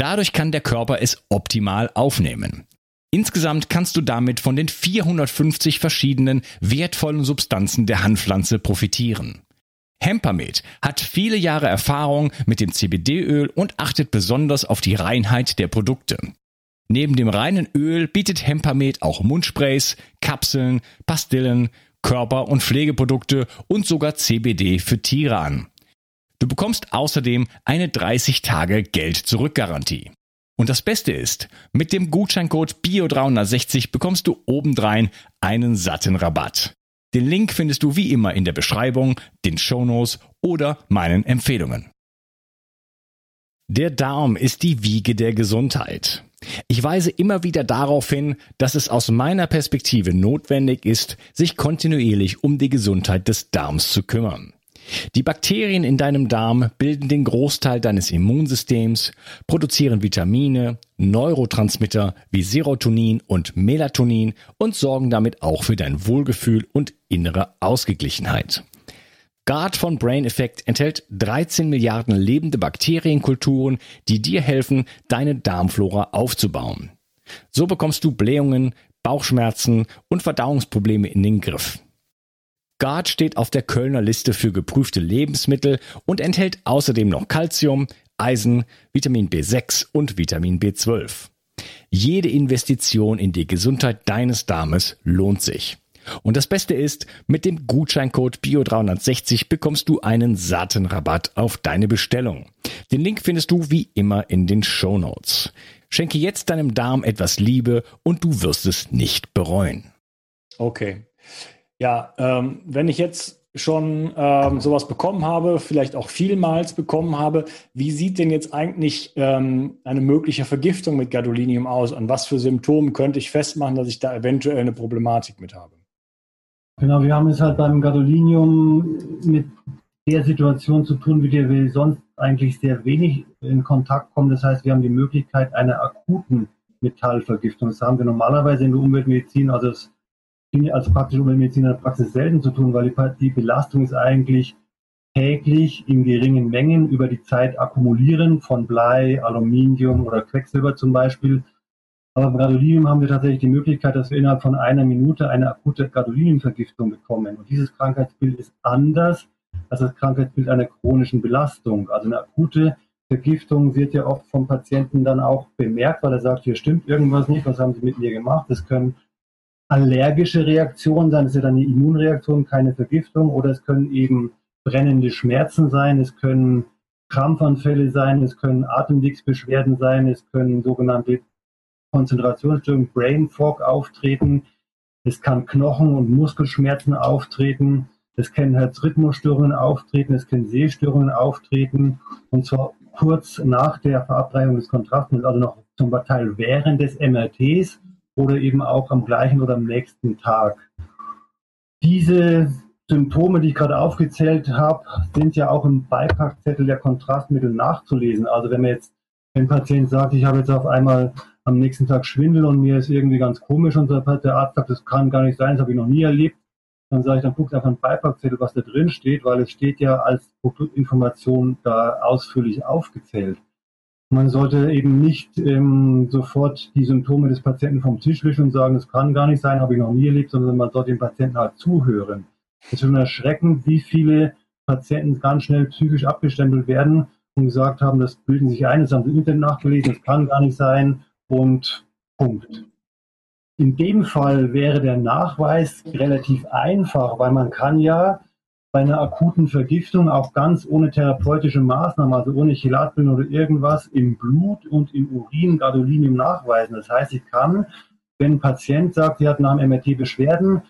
Dadurch kann der Körper es optimal aufnehmen. Insgesamt kannst du damit von den 450 verschiedenen wertvollen Substanzen der Hanfpflanze profitieren. Hempamed hat viele Jahre Erfahrung mit dem CBD-Öl und achtet besonders auf die Reinheit der Produkte. Neben dem reinen Öl bietet Hempamed auch Mundsprays, Kapseln, Pastillen, Körper- und Pflegeprodukte und sogar CBD für Tiere an. Du bekommst außerdem eine 30 Tage Geld-Zurück-Garantie. Und das Beste ist, mit dem Gutscheincode BIO360 bekommst du obendrein einen satten Rabatt. Den Link findest du wie immer in der Beschreibung, den Shownotes oder meinen Empfehlungen. Der Darm ist die Wiege der Gesundheit. Ich weise immer wieder darauf hin, dass es aus meiner Perspektive notwendig ist, sich kontinuierlich um die Gesundheit des Darms zu kümmern. Die Bakterien in deinem Darm bilden den Großteil deines Immunsystems, produzieren Vitamine, Neurotransmitter wie Serotonin und Melatonin und sorgen damit auch für dein Wohlgefühl und innere Ausgeglichenheit. Guard von Brain Effect enthält 13 Milliarden lebende Bakterienkulturen, die dir helfen, deine Darmflora aufzubauen. So bekommst du Blähungen, Bauchschmerzen und Verdauungsprobleme in den Griff. Guard steht auf der Kölner Liste für geprüfte Lebensmittel und enthält außerdem noch Calcium, Eisen, Vitamin B6 und Vitamin B12. Jede Investition in die Gesundheit deines Darmes lohnt sich. Und das Beste ist, mit dem Gutscheincode BIO360 bekommst du einen satten Rabatt auf deine Bestellung. Den Link findest du wie immer in den Show Notes. Schenke jetzt deinem Darm etwas Liebe und du wirst es nicht bereuen. Okay. Ja, ähm, wenn ich jetzt schon ähm, sowas bekommen habe, vielleicht auch vielmals bekommen habe, wie sieht denn jetzt eigentlich ähm, eine mögliche Vergiftung mit Gadolinium aus? An was für Symptomen könnte ich festmachen, dass ich da eventuell eine Problematik mit habe? Genau, wir haben es halt beim Gadolinium mit der Situation zu tun, wie der wir sonst eigentlich sehr wenig in Kontakt kommen. Das heißt, wir haben die Möglichkeit einer akuten Metallvergiftung. Das haben wir normalerweise in der Umweltmedizin, also das als praktische Umweltmedizin in der Praxis selten zu tun, weil die, die Belastung ist eigentlich täglich in geringen Mengen über die Zeit akkumulieren von Blei, Aluminium oder Quecksilber zum Beispiel. Aber beim Gadolinium haben wir tatsächlich die Möglichkeit, dass wir innerhalb von einer Minute eine akute Gadoliniumvergiftung bekommen. Und dieses Krankheitsbild ist anders als das Krankheitsbild einer chronischen Belastung. Also eine akute Vergiftung wird ja oft vom Patienten dann auch bemerkt, weil er sagt, hier stimmt irgendwas nicht, was haben Sie mit mir gemacht? Das können allergische Reaktionen sein, das ist ja dann eine Immunreaktion, keine Vergiftung, oder es können eben brennende Schmerzen sein, es können Krampfanfälle sein, es können Atemwegsbeschwerden sein, es können sogenannte Konzentrationsstörung, Brain Fog auftreten. Es kann Knochen- und Muskelschmerzen auftreten. Es können Herzrhythmusstörungen auftreten. Es können Sehstörungen auftreten. Und zwar kurz nach der Verabreichung des Kontrastmittels, also noch zum Teil während des MRTs oder eben auch am gleichen oder am nächsten Tag. Diese Symptome, die ich gerade aufgezählt habe, sind ja auch im Beipackzettel der Kontrastmittel nachzulesen. Also wenn man jetzt, wenn ein Patient sagt, ich habe jetzt auf einmal am nächsten Tag Schwindel und mir ist irgendwie ganz komisch und der Arzt sagt, das kann gar nicht sein, das habe ich noch nie erlebt. Dann sage ich, dann guckt einfach einen Beipackzettel, was da drin steht, weil es steht ja als Produktinformation da ausführlich aufgezählt. Man sollte eben nicht ähm, sofort die Symptome des Patienten vom Tisch wischen und sagen, das kann gar nicht sein, habe ich noch nie erlebt, sondern man sollte dem Patienten halt zuhören. Es ist schon erschreckend, wie viele Patienten ganz schnell psychisch abgestempelt werden und gesagt haben, das bilden sich ein, das haben sie im Internet nachgelesen, das kann gar nicht sein und Punkt. In dem Fall wäre der Nachweis relativ einfach, weil man kann ja bei einer akuten Vergiftung auch ganz ohne therapeutische Maßnahmen, also ohne Chelatbildung oder irgendwas, im Blut und im Urin Gadolinium nachweisen. Das heißt, ich kann, wenn ein Patient sagt, sie hat nach dem MRT Beschwerden,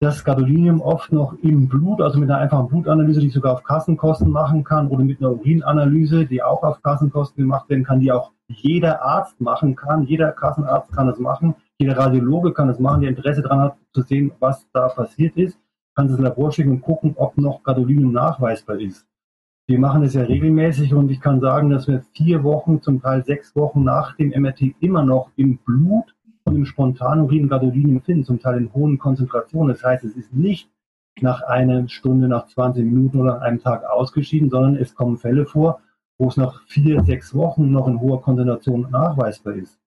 das Gadolinium oft noch im Blut, also mit einer einfachen Blutanalyse, die ich sogar auf Kassenkosten machen kann, oder mit einer Urinanalyse, die auch auf Kassenkosten gemacht werden kann, die auch jeder Arzt machen kann. Jeder Kassenarzt kann das machen. Jeder Radiologe kann das machen, der Interesse daran hat, zu sehen, was da passiert ist. Kann das Labor schicken und gucken, ob noch Gadolinium nachweisbar ist. Wir machen das ja regelmäßig und ich kann sagen, dass wir vier Wochen, zum Teil sechs Wochen nach dem MRT immer noch im Blut und im Spontanurin Gadolinium finden, zum Teil in hohen Konzentrationen. Das heißt, es ist nicht nach einer Stunde, nach 20 Minuten oder einem Tag ausgeschieden, sondern es kommen Fälle vor, wo es nach vier, sechs Wochen noch in hoher Konzentration nachweisbar ist.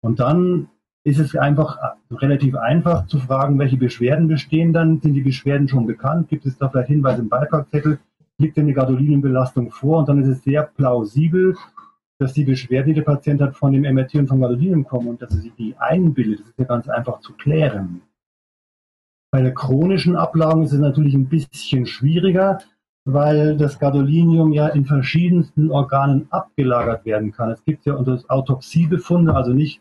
Und dann ist es einfach relativ einfach zu fragen, welche Beschwerden bestehen dann. Sind die Beschwerden schon bekannt? Gibt es da vielleicht Hinweise im Beipackzettel? Liegt denn eine Gadoliniumbelastung vor? Und dann ist es sehr plausibel, dass die Beschwerden, die der Patient hat, von dem MRT und vom Gadolinium kommen und dass er sich die einbildet. Das ist ja ganz einfach zu klären. Bei der chronischen Ablagerung ist es natürlich ein bisschen schwieriger, weil das Gadolinium ja in verschiedensten Organen abgelagert werden kann. Es gibt ja unter Autopsiebefunde, also nicht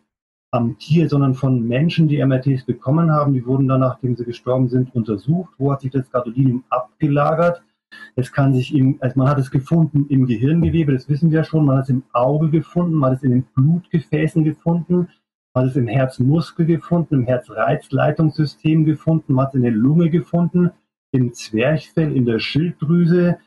am Tier, sondern von Menschen, die MRTs bekommen haben. Die wurden dann, nachdem sie gestorben sind, untersucht. Wo hat sich das Gadolinium abgelagert? Es kann sich im, also man hat es gefunden im Gehirngewebe, das wissen wir schon, man hat es im Auge gefunden, man hat es in den Blutgefäßen gefunden, man hat es im Herzmuskel gefunden, im Herzreizleitungssystem gefunden, man hat es in der Lunge gefunden, im Zwerchfell, in der Schilddrüse,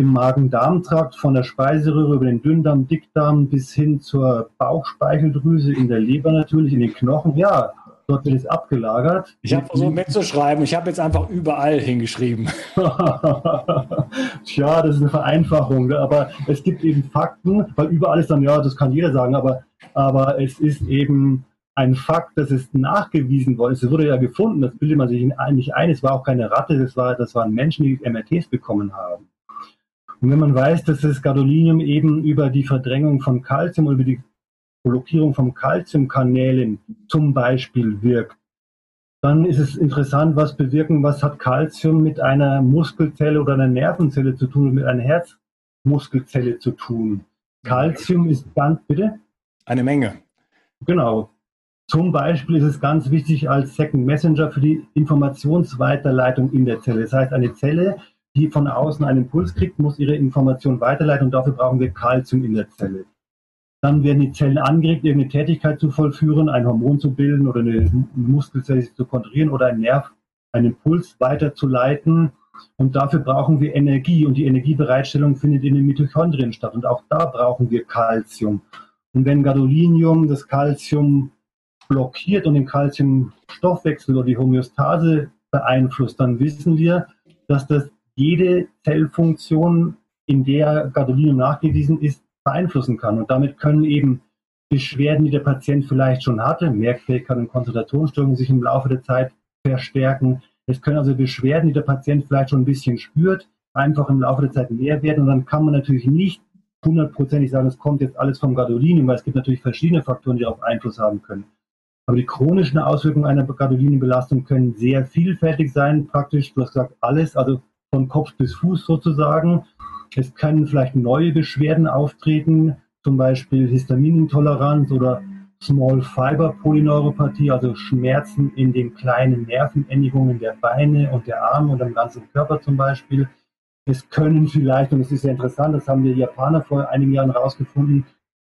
im Magen-Darm-Trakt, von der Speiseröhre über den Dünndarm, Dickdarm bis hin zur Bauchspeicheldrüse, in der Leber natürlich, in den Knochen. Ja, Dort wird es abgelagert. Ich habe versucht mitzuschreiben. Ich habe jetzt einfach überall hingeschrieben. Tja, das ist eine Vereinfachung. Aber es gibt eben Fakten, weil überall ist dann, ja, das kann jeder sagen, aber, aber es ist eben ein Fakt, dass es nachgewiesen worden ist. Es wurde ja gefunden, das bildet man sich nicht ein. Es war auch keine Ratte, das, war, das waren Menschen, die MRTs bekommen haben. Und wenn man weiß, dass das Gadolinium eben über die Verdrängung von Kalzium oder über die Blockierung von Calciumkanälen zum Beispiel wirkt, dann ist es interessant, was bewirken, was hat Calcium mit einer Muskelzelle oder einer Nervenzelle zu tun, mit einer Herzmuskelzelle zu tun. Calcium ist ganz, bitte? Eine Menge. Genau. Zum Beispiel ist es ganz wichtig als Second Messenger für die Informationsweiterleitung in der Zelle. Das heißt, eine Zelle, die von außen einen Impuls kriegt, muss ihre Information weiterleiten und dafür brauchen wir Calcium in der Zelle. Dann werden die Zellen angeregt, irgendeine Tätigkeit zu vollführen, ein Hormon zu bilden oder eine Muskelzelle zu kontrollieren oder einen Nerv, einen Impuls weiterzuleiten. Und dafür brauchen wir Energie und die Energiebereitstellung findet in den Mitochondrien statt. Und auch da brauchen wir Calcium. Und wenn Gadolinium das Calcium blockiert und den Calciumstoffwechsel oder die Homöostase beeinflusst, dann wissen wir, dass das jede Zellfunktion, in der Gadolinium nachgewiesen ist, beeinflussen kann. Und damit können eben Beschwerden, die der Patient vielleicht schon hatte, Merkfähigkeit und Konzentrationsstörungen sich im Laufe der Zeit verstärken. Es können also Beschwerden, die der Patient vielleicht schon ein bisschen spürt, einfach im Laufe der Zeit mehr werden. Und dann kann man natürlich nicht hundertprozentig sagen, es kommt jetzt alles vom Gadolinium, weil es gibt natürlich verschiedene Faktoren, die darauf Einfluss haben können. Aber die chronischen Auswirkungen einer Gadoliniumbelastung können sehr vielfältig sein, praktisch, du hast gesagt, alles, also von Kopf bis Fuß sozusagen. Es können vielleicht neue Beschwerden auftreten, zum Beispiel Histaminintoleranz oder Small Fiber Polyneuropathie, also Schmerzen in den kleinen Nervenendigungen der Beine und der Arme und am ganzen Körper zum Beispiel. Es können vielleicht, und es ist sehr interessant, das haben die Japaner vor einigen Jahren herausgefunden,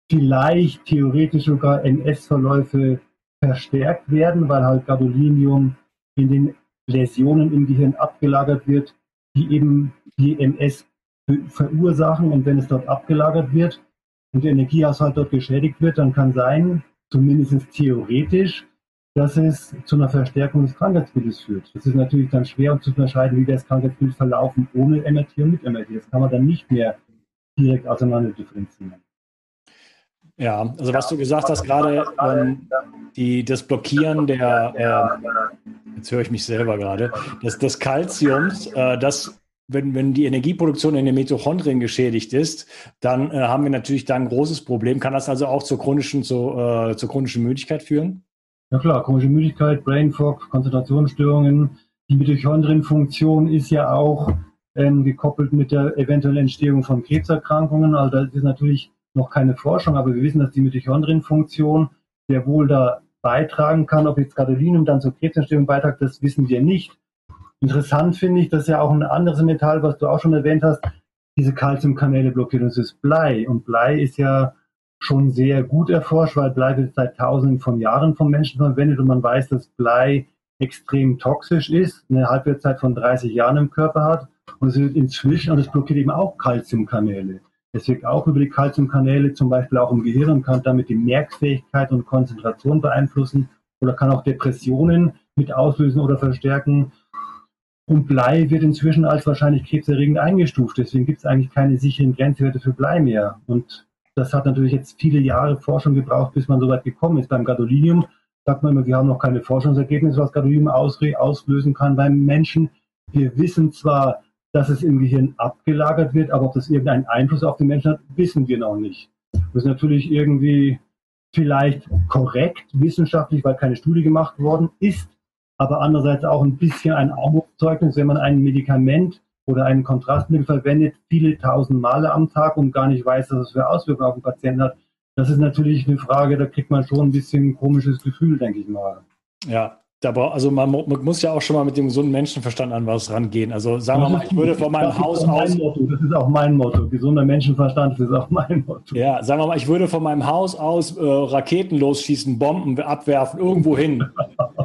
vielleicht theoretisch sogar NS-Verläufe verstärkt werden, weil halt Gadolinium in den Läsionen im Gehirn abgelagert wird, die eben die NS verursachen und wenn es dort abgelagert wird und der Energiehaushalt dort geschädigt wird, dann kann sein, zumindest theoretisch, dass es zu einer Verstärkung des Krankheitsbildes führt. Das ist natürlich dann schwer zu unterscheiden, wie das Krankheitsbild verlaufen ohne MRT und mit MRT. Das kann man dann nicht mehr direkt auseinander differenzieren. Ja, also was du gesagt hast gerade, ähm, die, das Blockieren der, äh, jetzt höre ich mich selber gerade, des, des Calciums, äh, das wenn, wenn die Energieproduktion in den Mitochondrien geschädigt ist, dann äh, haben wir natürlich da ein großes Problem. Kann das also auch zur chronischen, zu, äh, zur chronischen Müdigkeit führen? Ja klar, chronische Müdigkeit, Brain Fog, Konzentrationsstörungen. Die Mitochondrienfunktion ist ja auch ähm, gekoppelt mit der eventuellen Entstehung von Krebserkrankungen. Also das ist natürlich noch keine Forschung, aber wir wissen, dass die Mitochondrienfunktion sehr wohl da beitragen kann. Ob jetzt Gadolinium dann zur Krebsentstehung beiträgt, das wissen wir nicht. Interessant finde ich, dass ja auch ein anderes Metall, was du auch schon erwähnt hast, diese Calciumkanäle blockiert. Das ist Blei. Und Blei ist ja schon sehr gut erforscht, weil Blei wird seit tausenden von Jahren vom Menschen verwendet und man weiß, dass Blei extrem toxisch ist, eine Halbwertszeit von 30 Jahren im Körper hat und es wird inzwischen, und es blockiert eben auch Calciumkanäle. Es wirkt auch über die Calciumkanäle zum Beispiel auch im Gehirn und kann damit die Merkfähigkeit und Konzentration beeinflussen oder kann auch Depressionen mit auslösen oder verstärken. Und Blei wird inzwischen als wahrscheinlich krebserregend eingestuft. Deswegen gibt es eigentlich keine sicheren Grenzwerte für Blei mehr. Und das hat natürlich jetzt viele Jahre Forschung gebraucht, bis man so weit gekommen ist. Beim Gadolinium sagt man immer, wir haben noch keine Forschungsergebnisse, was Gadolinium auslösen kann beim Menschen. Wir wissen zwar, dass es im Gehirn abgelagert wird, aber ob das irgendeinen Einfluss auf den Menschen hat, wissen wir noch nicht. Das ist natürlich irgendwie vielleicht korrekt wissenschaftlich, weil keine Studie gemacht worden ist, aber andererseits auch ein bisschen ein Armutszeugnis, wenn man ein Medikament oder ein Kontrastmittel verwendet, viele tausend Male am Tag und gar nicht weiß, dass es für Auswirkungen auf den Patienten hat. Das ist natürlich eine Frage, da kriegt man schon ein bisschen ein komisches Gefühl, denke ich mal. Ja, da braucht, also man, man, muss ja auch schon mal mit dem gesunden Menschenverstand an was rangehen. Also sagen wir mal, ich würde von meinem Haus aus. Motto, das ist auch mein Motto. Gesunder Menschenverstand ist auch mein Motto. Ja, sagen wir mal, ich würde von meinem Haus aus äh, Raketen losschießen, Bomben abwerfen, irgendwo hin,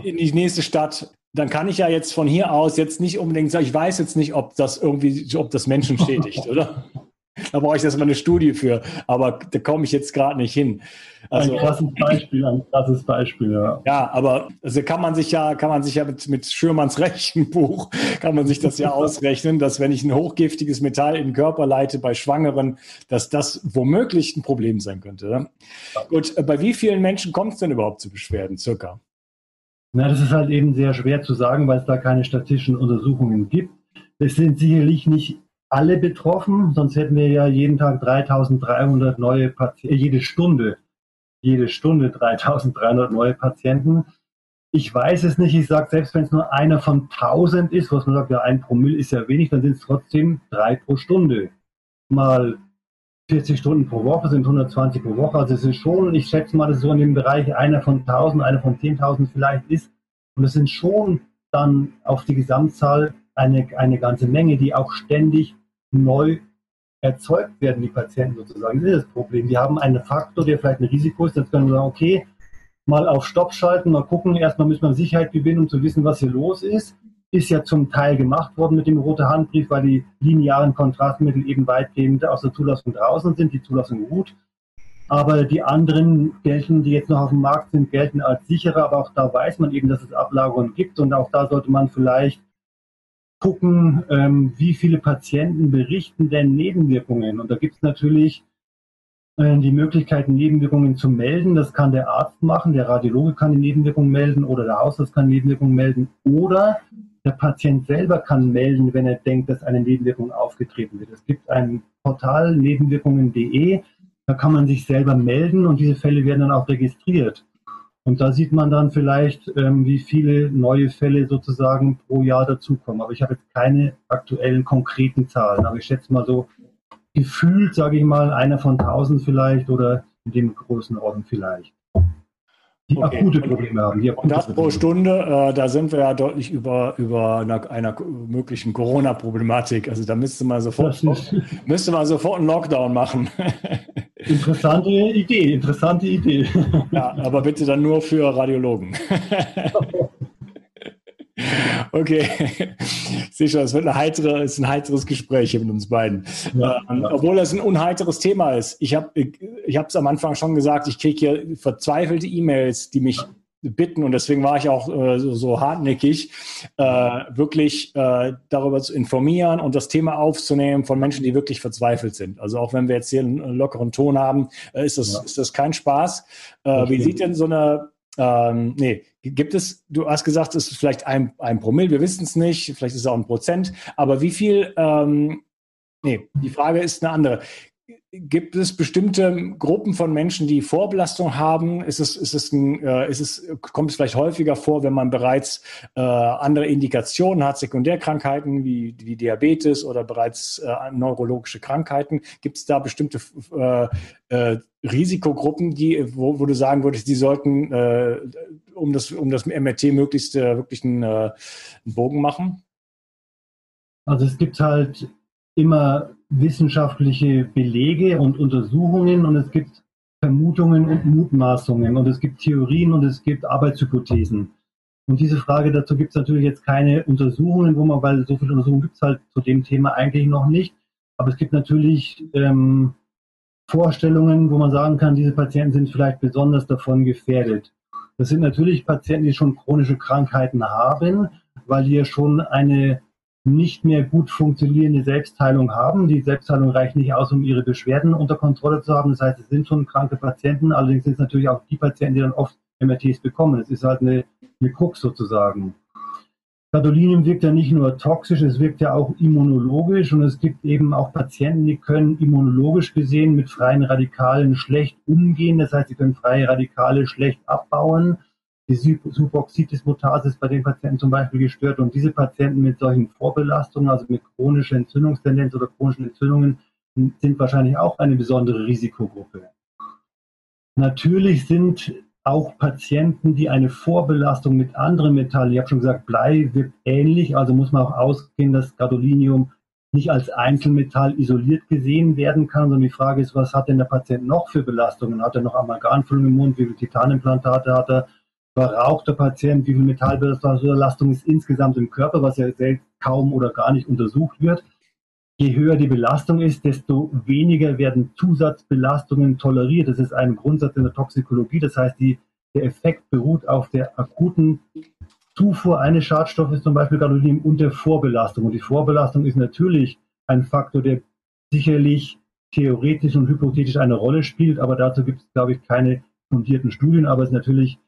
in die nächste Stadt. Dann kann ich ja jetzt von hier aus jetzt nicht unbedingt sagen, ich weiß jetzt nicht, ob das irgendwie, ob das Menschen schädigt, oder? Da brauche ich erstmal eine Studie für, aber da komme ich jetzt gerade nicht hin. Also, ein krasses Beispiel, ein krasses Beispiel, ja. Ja, aber also kann man sich ja, kann man sich ja mit, mit Schürmanns Rechenbuch, kann man sich das ja ausrechnen, dass wenn ich ein hochgiftiges Metall in den Körper leite bei Schwangeren, dass das womöglich ein Problem sein könnte. Ja? Gut, äh, bei wie vielen Menschen kommt es denn überhaupt zu Beschwerden, circa? Na, das ist halt eben sehr schwer zu sagen, weil es da keine statistischen Untersuchungen gibt. Es sind sicherlich nicht alle betroffen, sonst hätten wir ja jeden Tag 3300 neue Patienten, äh, jede Stunde, jede Stunde 3300 neue Patienten. Ich weiß es nicht, ich sage, selbst wenn es nur einer von 1000 ist, was man sagt, ja, ein Promille ist ja wenig, dann sind es trotzdem drei pro Stunde. Mal 40 Stunden pro Woche sind 120 pro Woche. Also es ist schon, ich schätze mal, dass so in dem Bereich einer von 1000, einer von 10.000 vielleicht ist. Und es sind schon dann auf die Gesamtzahl eine, eine ganze Menge, die auch ständig neu erzeugt werden, die Patienten sozusagen. Das ist das Problem. Wir haben einen Faktor, der vielleicht ein Risiko ist. Jetzt können wir sagen, okay, mal auf Stopp schalten, mal gucken. Erstmal müssen wir Sicherheit gewinnen, um zu wissen, was hier los ist. Ist ja zum Teil gemacht worden mit dem roten Handbrief, weil die linearen Kontrastmittel eben weitgehend aus der Zulassung draußen sind, die Zulassung ruht. Aber die anderen gelten, die jetzt noch auf dem Markt sind, gelten als sicherer. Aber auch da weiß man eben, dass es Ablagerungen gibt. Und auch da sollte man vielleicht gucken, ähm, wie viele Patienten berichten denn Nebenwirkungen. Und da gibt es natürlich äh, die Möglichkeit, Nebenwirkungen zu melden. Das kann der Arzt machen, der Radiologe kann die Nebenwirkungen melden oder der Hausarzt kann Nebenwirkungen melden oder der Patient selber kann melden, wenn er denkt, dass eine Nebenwirkung aufgetreten wird. Es gibt ein Portal nebenwirkungen.de, da kann man sich selber melden und diese Fälle werden dann auch registriert. Und da sieht man dann vielleicht, ähm, wie viele neue Fälle sozusagen pro Jahr dazukommen. Aber ich habe jetzt keine aktuellen konkreten Zahlen. Aber ich schätze mal so gefühlt, sage ich mal, einer von tausend vielleicht oder in dem Größenordnung vielleicht. Die okay. akute Probleme haben. Die akute und das Probleme. pro Stunde, äh, da sind wir ja deutlich über, über einer, einer möglichen Corona-Problematik. Also da müsste man sofort, müsste man sofort einen Lockdown machen. Interessante Idee, interessante Idee. Ja, aber bitte dann nur für Radiologen. Okay, sicher, es wird eine heitere, ist ein heiteres Gespräch mit uns beiden. Ja, ähm, ja. Obwohl das ein unheiteres Thema ist. Ich habe ich es am Anfang schon gesagt, ich kriege hier verzweifelte E-Mails, die mich bitten, und deswegen war ich auch äh, so, so, hartnäckig, äh, wirklich äh, darüber zu informieren und das Thema aufzunehmen von Menschen, die wirklich verzweifelt sind. Also auch wenn wir jetzt hier einen lockeren Ton haben, äh, ist, das, ja. ist das kein Spaß. Äh, wie sieht denn so eine ähm, nee, gibt es, du hast gesagt, es ist vielleicht ein, ein Promille, wir wissen es nicht, vielleicht ist es auch ein Prozent, aber wie viel, ähm, nee, die Frage ist eine andere. Gibt es bestimmte Gruppen von Menschen, die Vorbelastung haben? Ist es, ist es ein, äh, ist es, kommt es vielleicht häufiger vor, wenn man bereits äh, andere Indikationen hat, Sekundärkrankheiten wie, wie Diabetes oder bereits äh, neurologische Krankheiten? Gibt es da bestimmte äh, äh, Risikogruppen, die, wo, wo, du sagen würdest, die sollten um das, um das MRT möglichst wirklich einen, einen Bogen machen? Also es gibt halt immer wissenschaftliche Belege und Untersuchungen und es gibt Vermutungen und Mutmaßungen und es gibt Theorien und es gibt Arbeitshypothesen. Und diese Frage dazu gibt es natürlich jetzt keine Untersuchungen, wo man, weil so viele Untersuchungen gibt es halt zu dem Thema eigentlich noch nicht. Aber es gibt natürlich ähm, Vorstellungen, wo man sagen kann, diese Patienten sind vielleicht besonders davon gefährdet. Das sind natürlich Patienten, die schon chronische Krankheiten haben, weil die ja schon eine nicht mehr gut funktionierende Selbstheilung haben. Die Selbstheilung reicht nicht aus, um ihre Beschwerden unter Kontrolle zu haben. Das heißt, es sind schon kranke Patienten. Allerdings sind es natürlich auch die Patienten, die dann oft MRTs bekommen. Es ist halt eine, eine Krux sozusagen. Gadolinium wirkt ja nicht nur toxisch, es wirkt ja auch immunologisch und es gibt eben auch Patienten, die können immunologisch gesehen mit freien Radikalen schlecht umgehen. Das heißt, sie können freie Radikale schlecht abbauen die Superoxidismutase ist bei den Patienten zum Beispiel gestört und diese Patienten mit solchen Vorbelastungen, also mit chronischer Entzündungstendenz oder chronischen Entzündungen, sind wahrscheinlich auch eine besondere Risikogruppe. Natürlich sind auch Patienten, die eine Vorbelastung mit anderen Metallen, ich habe schon gesagt, Blei wirkt ähnlich, also muss man auch ausgehen, dass Gadolinium nicht als Einzelmetall isoliert gesehen werden kann, sondern die Frage ist, was hat denn der Patient noch für Belastungen? Hat er noch Amalgamfüllung im Mund, wie viele Titanimplantate hat er? Verraucht der Patient, wie viel Metallbelastung ist insgesamt im Körper, was ja selbst kaum oder gar nicht untersucht wird. Je höher die Belastung ist, desto weniger werden Zusatzbelastungen toleriert. Das ist ein Grundsatz in der Toxikologie. Das heißt, die, der Effekt beruht auf der akuten Zufuhr eines Schadstoffes, zum Beispiel Gadolinium, und der Vorbelastung. Und die Vorbelastung ist natürlich ein Faktor, der sicherlich theoretisch und hypothetisch eine Rolle spielt, aber dazu gibt es, glaube ich, keine fundierten Studien, aber es ist natürlich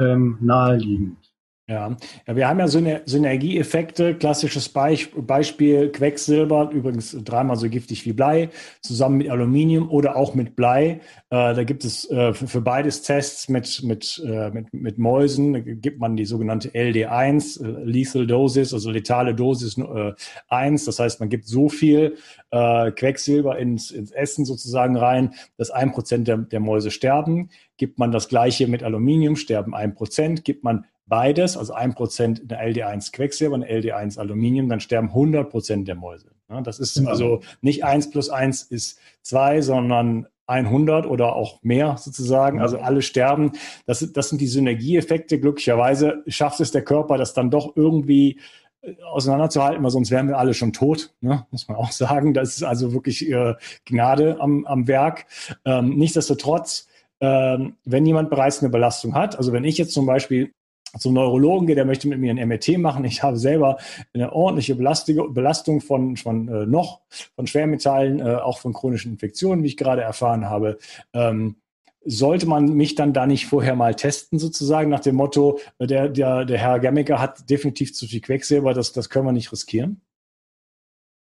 ähm, naheliegend. Ja. ja, wir haben ja Synergieeffekte. Klassisches Beispiel Quecksilber, übrigens dreimal so giftig wie Blei, zusammen mit Aluminium oder auch mit Blei. Äh, da gibt es äh, für, beides Tests mit, mit, äh, mit, mit Mäusen. Da gibt man die sogenannte LD1, äh, Lethal Dosis, also letale Dosis äh, 1. Das heißt, man gibt so viel äh, Quecksilber ins, ins Essen sozusagen rein, dass ein Prozent der, der Mäuse sterben. Gibt man das gleiche mit Aluminium, sterben ein Prozent. Gibt man beides, also ein Prozent der LD1 Quecksilber und LD1 Aluminium, dann sterben 100 Prozent der Mäuse. das ist genau. also nicht eins plus eins ist zwei, sondern 100 oder auch mehr sozusagen. Also alle sterben. Das, das sind die Synergieeffekte. Glücklicherweise schafft es der Körper, das dann doch irgendwie äh, auseinanderzuhalten, weil sonst wären wir alle schon tot, ne? muss man auch sagen. Das ist also wirklich äh, Gnade am, am Werk. Ähm, nichtsdestotrotz, ähm, wenn jemand bereits eine Belastung hat, also wenn ich jetzt zum Beispiel zum Neurologen gehe, der möchte mit mir ein MRT machen. Ich habe selber eine ordentliche Belastung, von, von äh, noch, von Schwermetallen, äh, auch von chronischen Infektionen, wie ich gerade erfahren habe. Ähm, sollte man mich dann da nicht vorher mal testen, sozusagen, nach dem Motto, äh, der, der, der Herr Gemmiker hat definitiv zu viel Quecksilber, das, das können wir nicht riskieren?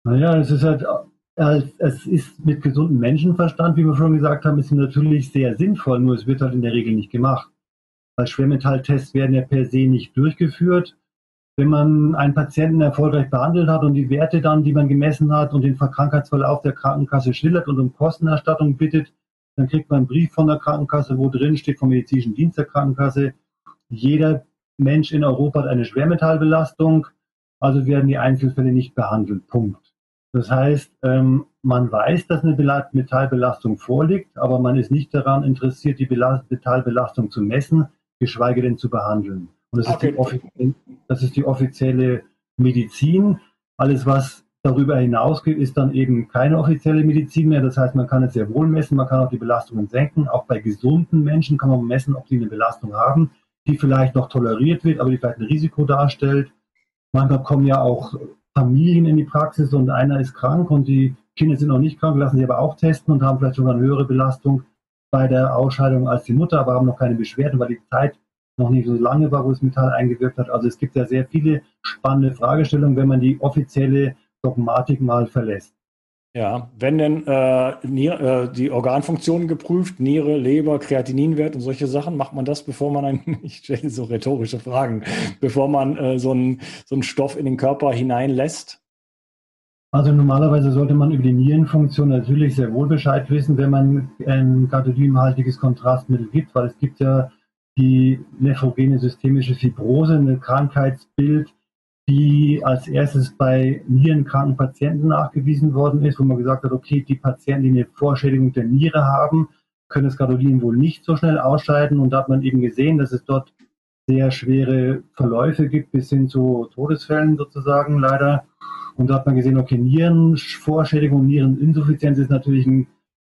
Naja, es ist halt, äh, es ist mit gesundem Menschenverstand, wie wir schon gesagt haben, ist natürlich sehr sinnvoll, nur es wird halt in der Regel nicht gemacht weil Schwermetalltests werden ja per se nicht durchgeführt. Wenn man einen Patienten erfolgreich behandelt hat und die Werte dann, die man gemessen hat und den Krankheitsverlauf der Krankenkasse schildert und um Kostenerstattung bittet, dann kriegt man einen Brief von der Krankenkasse, wo drin steht vom medizinischen Dienst der Krankenkasse, jeder Mensch in Europa hat eine Schwermetallbelastung, also werden die Einzelfälle nicht behandelt. Punkt. Das heißt, ähm, man weiß, dass eine Metallbelastung vorliegt, aber man ist nicht daran interessiert, die Metallbelastung zu messen, geschweige denn zu behandeln. Und das, okay. ist, die, das ist die offizielle Medizin. Alles, was darüber hinausgeht, ist dann eben keine offizielle Medizin mehr. Das heißt, man kann es sehr wohl messen, man kann auch die Belastungen senken. Auch bei gesunden Menschen kann man messen, ob sie eine Belastung haben, die vielleicht noch toleriert wird, aber die vielleicht ein Risiko darstellt. Manchmal kommen ja auch Familien in die Praxis und einer ist krank und die Kinder sind noch nicht krank, lassen sie aber auch testen und haben vielleicht sogar eine höhere Belastung bei der Ausscheidung als die Mutter, aber haben noch keine Beschwerden, weil die Zeit noch nicht so lange war, wo das Metall eingewirkt hat. Also es gibt ja sehr viele spannende Fragestellungen, wenn man die offizielle Dogmatik mal verlässt. Ja, wenn denn äh, Nier, äh, die Organfunktionen geprüft, Niere, Leber, Kreatininwert und solche Sachen, macht man das, bevor man ein, ich stelle so rhetorische Fragen, bevor man äh, so, einen, so einen Stoff in den Körper hineinlässt? Also normalerweise sollte man über die Nierenfunktion natürlich sehr wohl Bescheid wissen, wenn man ein gadoliniumhaltiges Kontrastmittel gibt, weil es gibt ja die nephrogene systemische Fibrose, ein Krankheitsbild, die als erstes bei nierenkranken Patienten nachgewiesen worden ist, wo man gesagt hat, okay, die Patienten, die eine Vorschädigung der Niere haben, können das Gadolin wohl nicht so schnell ausscheiden. Und da hat man eben gesehen, dass es dort sehr schwere Verläufe gibt, bis hin zu Todesfällen sozusagen leider. Und da hat man gesehen, okay, Nierenvorschädigung, Niereninsuffizienz ist natürlich ein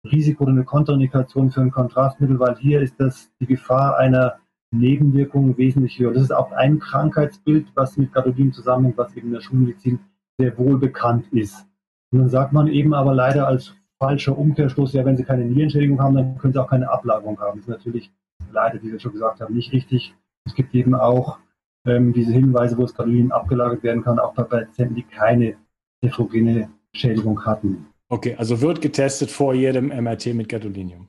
Risiko oder eine Kontraindikation für ein Kontrastmittel, weil hier ist das die Gefahr einer Nebenwirkungen wesentlich höher. Das ist auch ein Krankheitsbild, was mit Gadolin zusammenhängt, was eben in der Schulmedizin sehr wohl bekannt ist. Und dann sagt man eben aber leider als falscher Umkehrschluss, ja, wenn Sie keine Nierenschädigung haben, dann können Sie auch keine Ablagerung haben. Das ist natürlich leider, wie wir schon gesagt haben, nicht richtig. Es gibt eben auch ähm, diese Hinweise, wo Gadolin abgelagert werden kann, auch bei Patienten, die keine nephrogene Schädigung hatten. Okay, also wird getestet vor jedem MRT mit Gadolinium?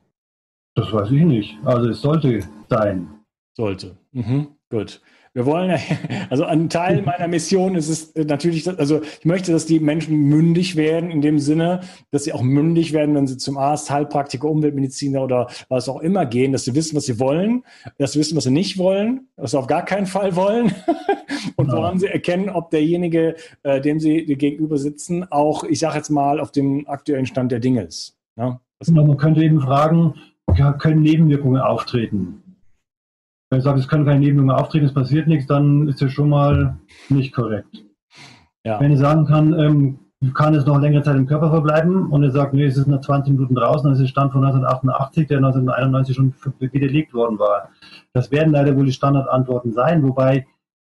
Das weiß ich nicht. Also es sollte sein. Sollte. Mhm. Gut. Wir wollen, also ein Teil meiner Mission ist es natürlich, also ich möchte, dass die Menschen mündig werden in dem Sinne, dass sie auch mündig werden, wenn sie zum Arzt, Heilpraktiker, Umweltmediziner oder was auch immer gehen, dass sie wissen, was sie wollen, dass sie wissen, was sie nicht wollen, was sie auf gar keinen Fall wollen und genau. woran sie erkennen, ob derjenige, äh, dem sie gegenüber sitzen, auch, ich sage jetzt mal, auf dem aktuellen Stand der Dinge ist. Ja? Genau, man könnte eben fragen, können Nebenwirkungen auftreten? Wenn ich sage, es können keine Nebenwirkungen auftreten, es passiert nichts, dann ist das schon mal nicht korrekt. Ja. Wenn ich sagen kann, ähm, kann es noch längere Zeit im Körper verbleiben und er sagt, nee, es ist nach 20 Minuten draußen, das ist Stand von 1988, der 1991 schon widerlegt worden war. Das werden leider wohl die Standardantworten sein, wobei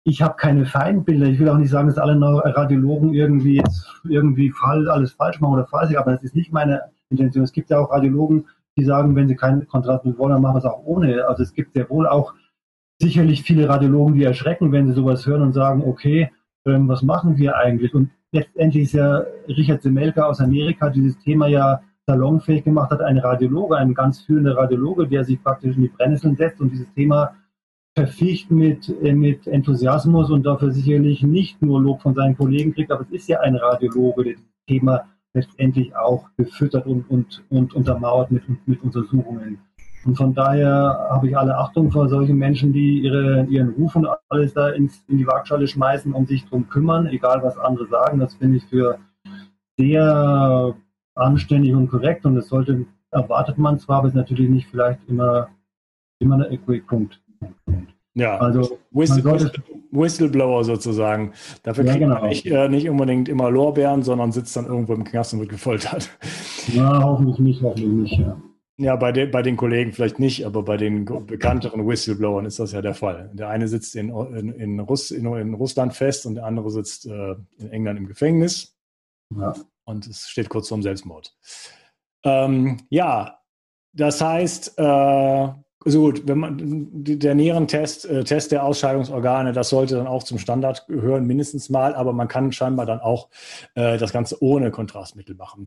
ich habe keine Feindbilder. Ich will auch nicht sagen, dass alle Radiologen irgendwie jetzt irgendwie fall, alles falsch machen oder falsch, aber das ist nicht meine Intention. Es gibt ja auch Radiologen, die sagen, wenn sie keinen Kontrast mit wollen, dann machen wir es auch ohne. Also es gibt sehr wohl auch sicherlich viele Radiologen, die erschrecken, wenn sie sowas hören und sagen, okay, ähm, was machen wir eigentlich? Und letztendlich ist ja Richard Semelka aus Amerika dieses Thema ja salonfähig gemacht hat, ein Radiologe, ein ganz führender Radiologe, der sich praktisch in die Brennnesseln setzt und dieses Thema verficht mit, äh, mit Enthusiasmus und dafür sicherlich nicht nur Lob von seinen Kollegen kriegt, aber es ist ja ein Radiologe, der das Thema letztendlich auch befüttert und, und, und untermauert mit, mit Untersuchungen. Und von daher habe ich alle Achtung vor solchen Menschen, die ihre, ihren Ruf und alles da ins, in die Waagschale schmeißen und sich darum kümmern, egal was andere sagen. Das finde ich für sehr anständig und korrekt. Und das sollte, erwartet man zwar, aber ist natürlich nicht vielleicht immer, immer ein Equipunkt. Ja, also Whistle, Whistleblower sozusagen. Dafür kriegt ja, genau. man nicht, äh, nicht unbedingt immer Lorbeeren, sondern sitzt dann irgendwo im Knast und wird gefoltert. Ja, hoffentlich nicht, hoffentlich nicht, ja. Ja, bei, de, bei den Kollegen vielleicht nicht, aber bei den bekannteren Whistleblowern ist das ja der Fall. Der eine sitzt in, in, in, Russ, in, in Russland fest und der andere sitzt äh, in England im Gefängnis. Ja. Und es steht kurz vorm Selbstmord. Ähm, ja, das heißt, äh, so gut, wenn man der Nierentest, äh, Test der Ausscheidungsorgane, das sollte dann auch zum Standard gehören, mindestens mal, aber man kann scheinbar dann auch äh, das Ganze ohne Kontrastmittel machen.